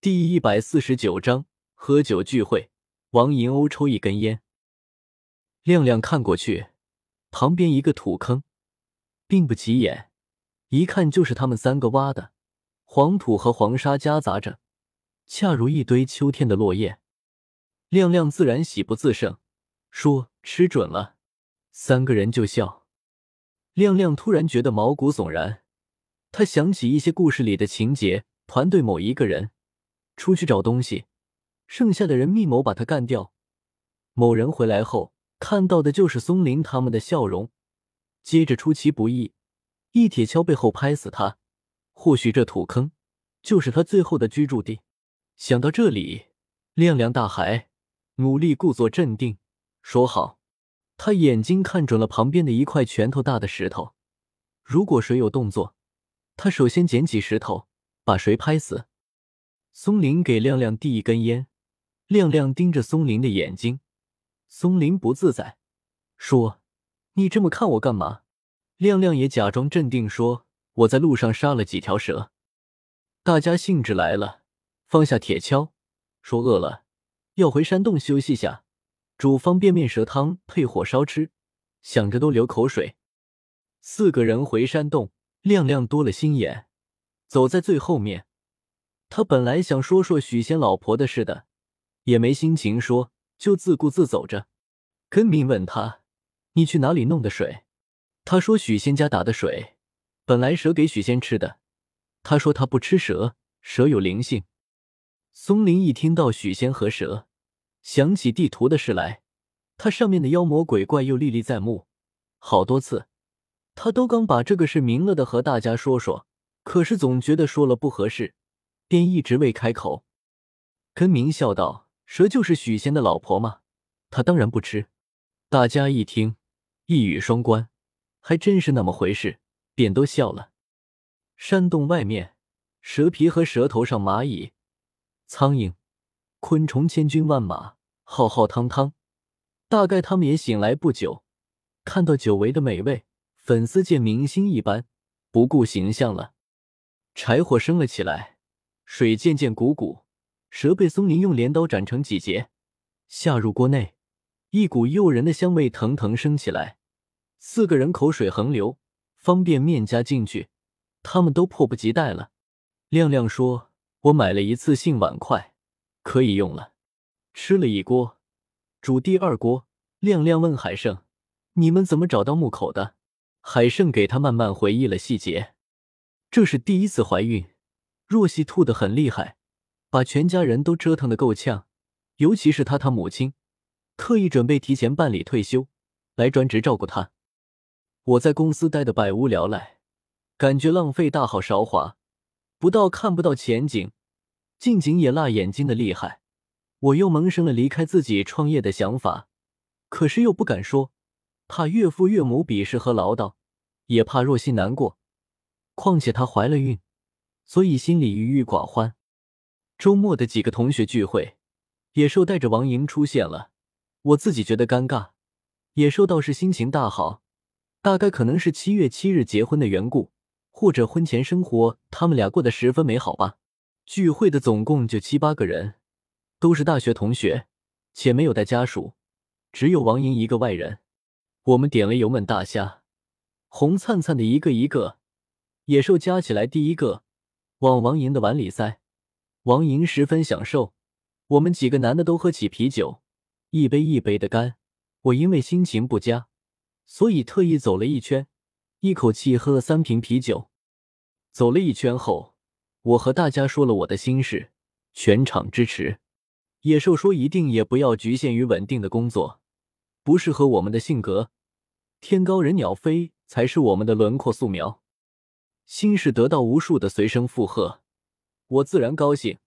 第一百四十九章喝酒聚会。王银欧抽一根烟，亮亮看过去，旁边一个土坑，并不起眼，一看就是他们三个挖的，黄土和黄沙夹杂着，恰如一堆秋天的落叶。亮亮自然喜不自胜，说：“吃准了。”三个人就笑。亮亮突然觉得毛骨悚然，他想起一些故事里的情节：团队某一个人出去找东西。剩下的人密谋把他干掉。某人回来后看到的就是松林他们的笑容，接着出其不意，一铁锹背后拍死他。或许这土坑就是他最后的居住地。想到这里，亮亮大海，努力故作镇定，说好。他眼睛看准了旁边的一块拳头大的石头，如果谁有动作，他首先捡起石头，把谁拍死。松林给亮亮递一根烟。亮亮盯着松林的眼睛，松林不自在，说：“你这么看我干嘛？”亮亮也假装镇定说：“我在路上杀了几条蛇。”大家兴致来了，放下铁锹，说：“饿了，要回山洞休息下，煮方便面蛇汤配火烧吃。”想着都流口水。四个人回山洞，亮亮多了心眼，走在最后面。他本来想说说许仙老婆的事的。也没心情说，就自顾自走着。根明问他：“你去哪里弄的水？”他说：“许仙家打的水，本来蛇给许仙吃的。”他说：“他不吃蛇，蛇有灵性。”松林一听到许仙和蛇，想起地图的事来。他上面的妖魔鬼怪又历历在目，好多次，他都刚把这个事明了的和大家说说，可是总觉得说了不合适，便一直未开口。根明笑道。蛇就是许仙的老婆吗？他当然不吃。大家一听，一语双关，还真是那么回事，便都笑了。山洞外面，蛇皮和蛇头上蚂蚁、苍蝇、昆虫千军万马，浩浩汤汤。大概他们也醒来不久，看到久违的美味，粉丝见明星一般，不顾形象了。柴火升了起来，水渐渐汩汩。蛇被松林用镰刀斩成几节，下入锅内，一股诱人的香味腾腾升起来。四个人口水横流，方便面加进去，他们都迫不及待了。亮亮说：“我买了一次性碗筷，可以用了。”吃了一锅，煮第二锅。亮亮问海胜：“你们怎么找到木口的？”海胜给他慢慢回忆了细节。这是第一次怀孕，若曦吐得很厉害。把全家人都折腾的够呛，尤其是他他母亲，特意准备提前办理退休，来专职照顾他。我在公司待的百无聊赖，感觉浪费大好韶华，不到看不到前景，近景也辣眼睛的厉害。我又萌生了离开自己创业的想法，可是又不敢说，怕岳父岳母鄙视和唠叨，也怕若曦难过，况且她怀了孕，所以心里郁郁寡欢。周末的几个同学聚会，野兽带着王莹出现了。我自己觉得尴尬，野兽倒是心情大好，大概可能是七月七日结婚的缘故，或者婚前生活他们俩过得十分美好吧。聚会的总共就七八个人，都是大学同学，且没有带家属，只有王莹一个外人。我们点了油焖大虾，红灿灿的一个一个，野兽夹起来第一个，往王莹的碗里塞。王莹十分享受，我们几个男的都喝起啤酒，一杯一杯的干。我因为心情不佳，所以特意走了一圈，一口气喝了三瓶啤酒。走了一圈后，我和大家说了我的心事，全场支持。野兽说：“一定也不要局限于稳定的工作，不适合我们的性格，天高人鸟飞才是我们的轮廓素描。”心事得到无数的随声附和。我自然高兴，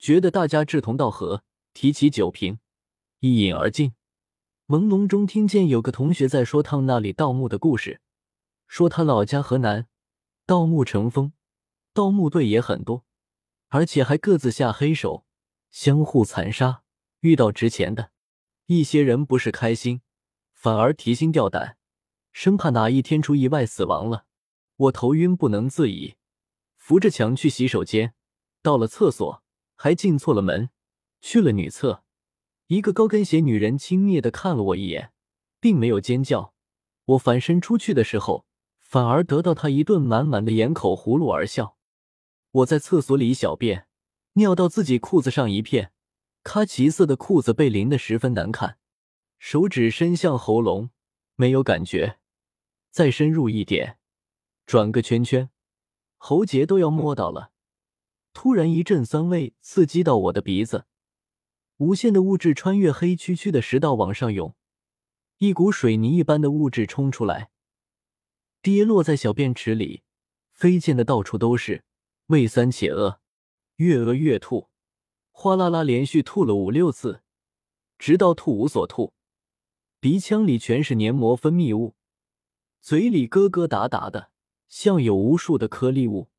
觉得大家志同道合，提起酒瓶，一饮而尽。朦胧中听见有个同学在说他们那里盗墓的故事，说他老家河南，盗墓成风，盗墓队也很多，而且还各自下黑手，相互残杀。遇到值钱的，一些人不是开心，反而提心吊胆，生怕哪一天出意外死亡了。我头晕不能自已，扶着墙去洗手间。到了厕所，还进错了门，去了女厕。一个高跟鞋女人轻蔑的看了我一眼，并没有尖叫。我反身出去的时候，反而得到她一顿满满的掩口葫芦而笑。我在厕所里小便，尿到自己裤子上一片，咖其色的裤子被淋得十分难看。手指伸向喉咙，没有感觉，再深入一点，转个圈圈，喉结都要摸到了。突然一阵酸味刺激到我的鼻子。无限的物质穿越黑黢黢的食道往上涌，一股水泥一般的物质冲出来，跌落在小便池里，飞溅的到处都是，胃酸且饿，越饿越吐，哗啦啦连续吐了五六次，直到吐无所吐，鼻腔里全是黏膜分泌物，嘴里咯咯哒哒的，像有无数的颗粒物。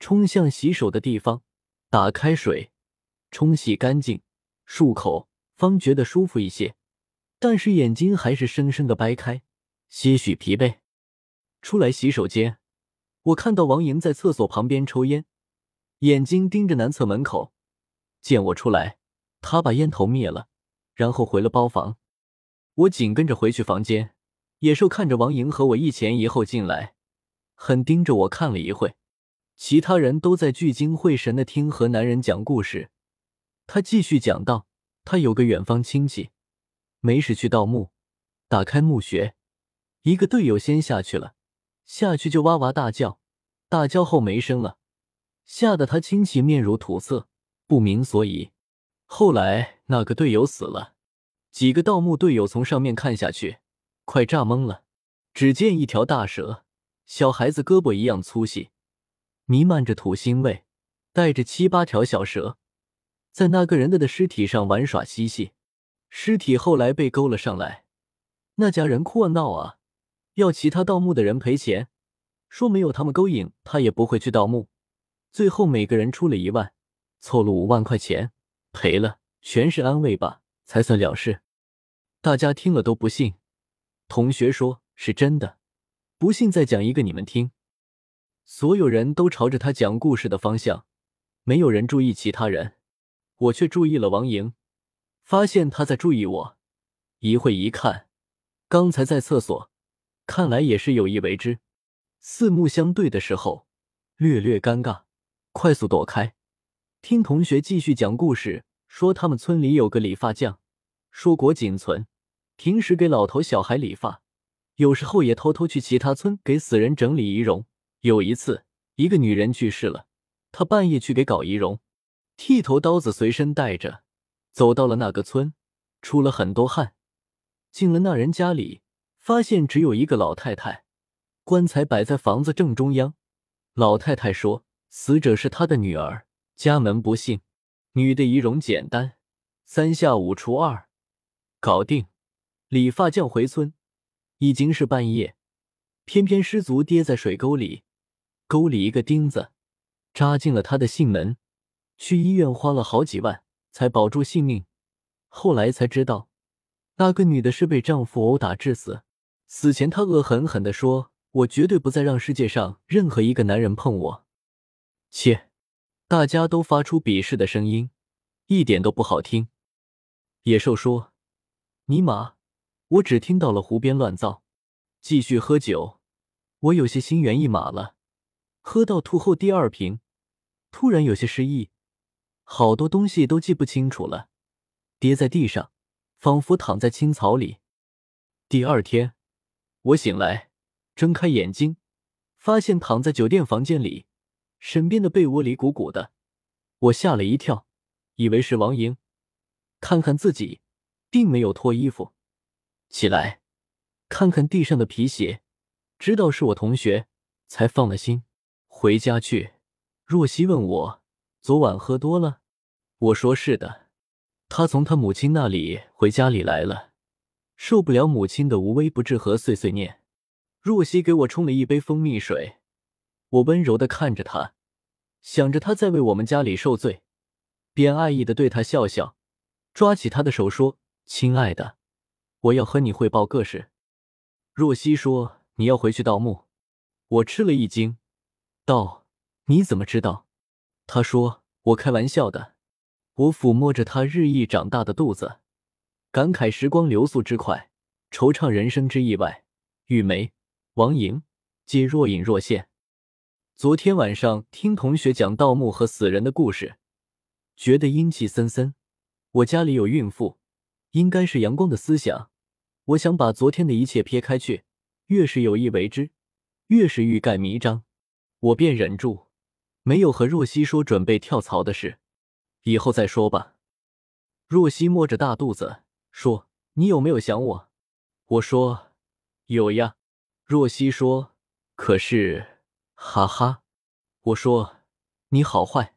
冲向洗手的地方，打开水，冲洗干净。漱口方觉得舒服一些，但是眼睛还是生生的掰开，些许疲惫。出来洗手间，我看到王莹在厕所旁边抽烟，眼睛盯着男厕门口。见我出来，他把烟头灭了，然后回了包房。我紧跟着回去房间。野兽看着王莹和我一前一后进来，很盯着我看了一会。其他人都在聚精会神的听河南人讲故事。他继续讲道：“他有个远方亲戚，没事去盗墓，打开墓穴，一个队友先下去了，下去就哇哇大叫，大叫后没声了，吓得他亲戚面如土色，不明所以。后来那个队友死了，几个盗墓队友从上面看下去，快炸懵了。只见一条大蛇，小孩子胳膊一样粗细，弥漫着土腥味，带着七八条小蛇。”在那个人的的尸体上玩耍嬉戏，尸体后来被勾了上来，那家人哭啊闹啊，要其他盗墓的人赔钱，说没有他们勾引他也不会去盗墓。最后每个人出了一万，凑了五万块钱，赔了全是安慰吧，才算了事。大家听了都不信，同学说是真的，不信再讲一个你们听。所有人都朝着他讲故事的方向，没有人注意其他人。我却注意了王莹，发现他在注意我。一会一看，刚才在厕所，看来也是有意为之。四目相对的时候，略略尴尬，快速躲开。听同学继续讲故事，说他们村里有个理发匠，硕果仅存，平时给老头小孩理发，有时候也偷偷去其他村给死人整理仪容。有一次，一个女人去世了，他半夜去给搞仪容。剃头刀子随身带着，走到了那个村，出了很多汗，进了那人家里，发现只有一个老太太，棺材摆在房子正中央。老太太说，死者是她的女儿，家门不幸。女的仪容简单，三下五除二，搞定。理发匠回村，已经是半夜，偏偏失足跌在水沟里，沟里一个钉子扎进了他的姓门。去医院花了好几万才保住性命，后来才知道，那个女的是被丈夫殴打致死。死前她恶狠狠地说：“我绝对不再让世界上任何一个男人碰我。”切！大家都发出鄙视的声音，一点都不好听。野兽说：“尼玛，我只听到了胡编乱造。”继续喝酒，我有些心猿意马了。喝到吐后第二瓶，突然有些失忆。好多东西都记不清楚了，跌在地上，仿佛躺在青草里。第二天，我醒来，睁开眼睛，发现躺在酒店房间里，身边的被窝里鼓鼓的，我吓了一跳，以为是王莹。看看自己，并没有脱衣服。起来，看看地上的皮鞋，知道是我同学，才放了心。回家去，若曦问我昨晚喝多了。我说是的，他从他母亲那里回家里来了，受不了母亲的无微不至和碎碎念。若曦给我冲了一杯蜂蜜水，我温柔的看着他，想着他在为我们家里受罪，便爱意的对他笑笑，抓起他的手说：“亲爱的，我要和你汇报个事。”若曦说：“你要回去盗墓。”我吃了一惊，道：“你怎么知道？”他说：“我开玩笑的。”我抚摸着她日益长大的肚子，感慨时光流速之快，惆怅人生之意外。玉梅、王莹皆若隐若现。昨天晚上听同学讲盗墓和死人的故事，觉得阴气森森。我家里有孕妇，应该是阳光的思想。我想把昨天的一切撇开去，越是有意为之，越是欲盖弥彰。我便忍住，没有和若曦说准备跳槽的事，以后再说吧。若曦摸着大肚子说：“你有没有想我？”我说：“有呀。”若曦说：“可是，哈哈。”我说：“你好坏。”